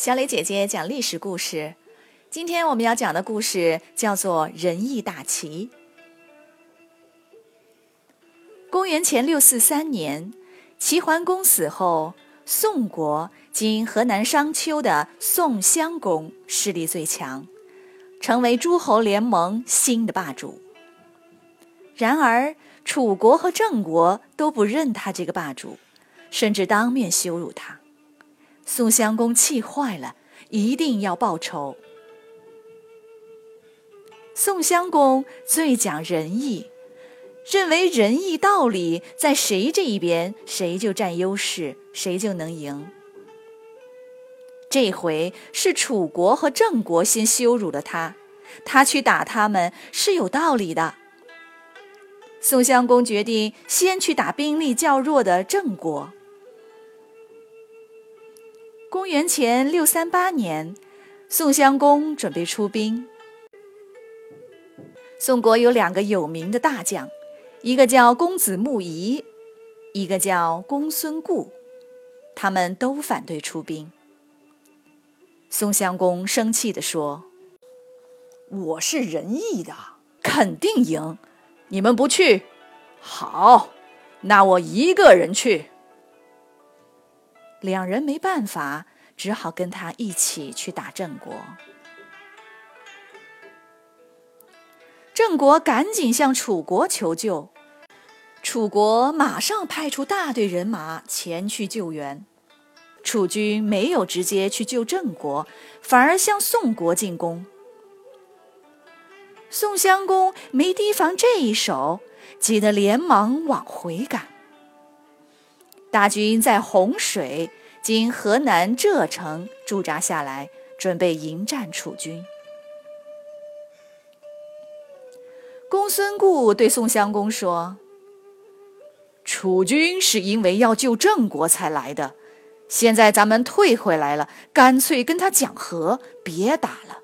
小磊姐姐讲历史故事。今天我们要讲的故事叫做《仁义大旗》。公元前六四三年，齐桓公死后，宋国今河南商丘的宋襄公势力最强，成为诸侯联盟新的霸主。然而，楚国和郑国都不认他这个霸主，甚至当面羞辱他。宋襄公气坏了，一定要报仇。宋襄公最讲仁义，认为仁义道理在谁这一边，谁就占优势，谁就能赢。这回是楚国和郑国先羞辱了他，他去打他们是有道理的。宋襄公决定先去打兵力较弱的郑国。公元前六三八年，宋襄公准备出兵。宋国有两个有名的大将，一个叫公子木仪，一个叫公孙固，他们都反对出兵。宋襄公生气地说：“我是仁义的，肯定赢。你们不去，好，那我一个人去。”两人没办法，只好跟他一起去打郑国。郑国赶紧向楚国求救，楚国马上派出大队人马前去救援。楚军没有直接去救郑国，反而向宋国进攻。宋襄公没提防这一手，急得连忙往回赶。大军在洪水（今河南柘城）驻扎下来，准备迎战楚军。公孙固对宋襄公说：“楚军是因为要救郑国才来的，现在咱们退回来了，干脆跟他讲和，别打了。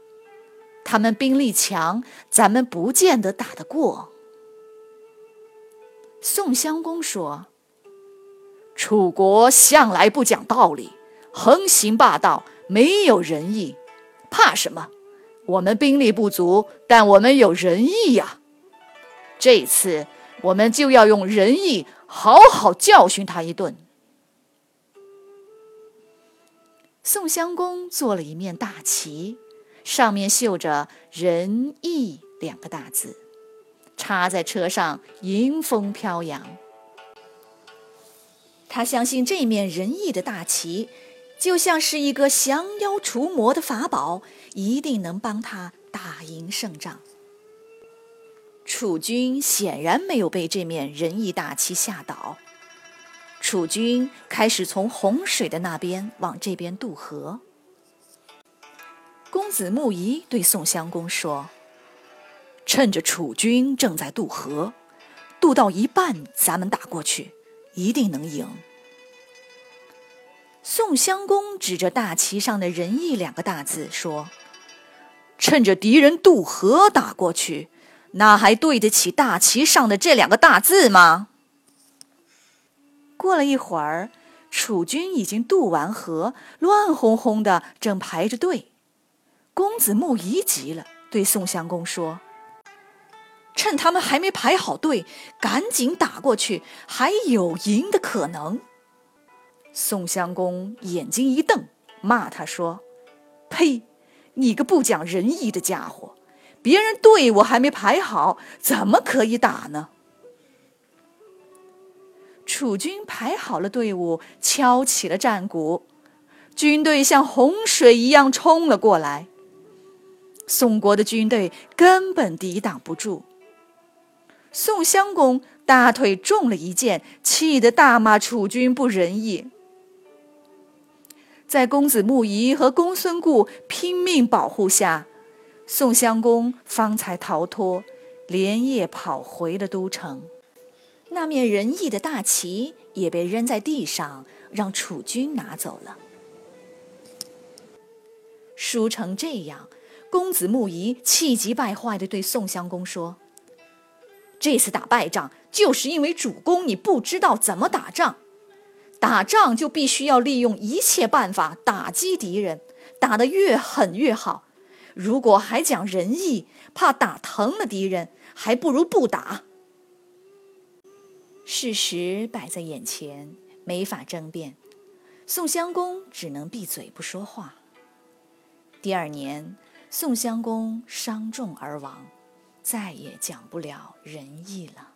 他们兵力强，咱们不见得打得过。”宋襄公说。楚国向来不讲道理，横行霸道，没有仁义，怕什么？我们兵力不足，但我们有仁义呀。这次我们就要用仁义好好教训他一顿。宋襄公做了一面大旗，上面绣着“仁义”两个大字，插在车上，迎风飘扬。他相信这面仁义的大旗，就像是一个降妖除魔的法宝，一定能帮他打赢胜仗。楚军显然没有被这面仁义大旗吓倒，楚军开始从洪水的那边往这边渡河。公子木仪对宋襄公说：“趁着楚军正在渡河，渡到一半，咱们打过去。”一定能赢。宋襄公指着大旗上的“仁义”两个大字说：“趁着敌人渡河打过去，那还对得起大旗上的这两个大字吗？”过了一会儿，楚军已经渡完河，乱哄哄的，正排着队。公子木仪急了，对宋襄公说。趁他们还没排好队，赶紧打过去，还有赢的可能。宋襄公眼睛一瞪，骂他说：“呸！你个不讲仁义的家伙！别人队伍还没排好，怎么可以打呢？”楚军排好了队伍，敲起了战鼓，军队像洪水一样冲了过来。宋国的军队根本抵挡不住。宋襄公大腿中了一箭，气得大骂楚军不仁义。在公子木仪和公孙固拼命保护下，宋襄公方才逃脱，连夜跑回了都城。那面仁义的大旗也被扔在地上，让楚军拿走了。输成这样，公子木仪气急败坏地对宋襄公说。这次打败仗，就是因为主公你不知道怎么打仗。打仗就必须要利用一切办法打击敌人，打得越狠越好。如果还讲仁义，怕打疼了敌人，还不如不打。事实摆在眼前，没法争辩。宋襄公只能闭嘴不说话。第二年，宋襄公伤重而亡，再也讲不了仁义了。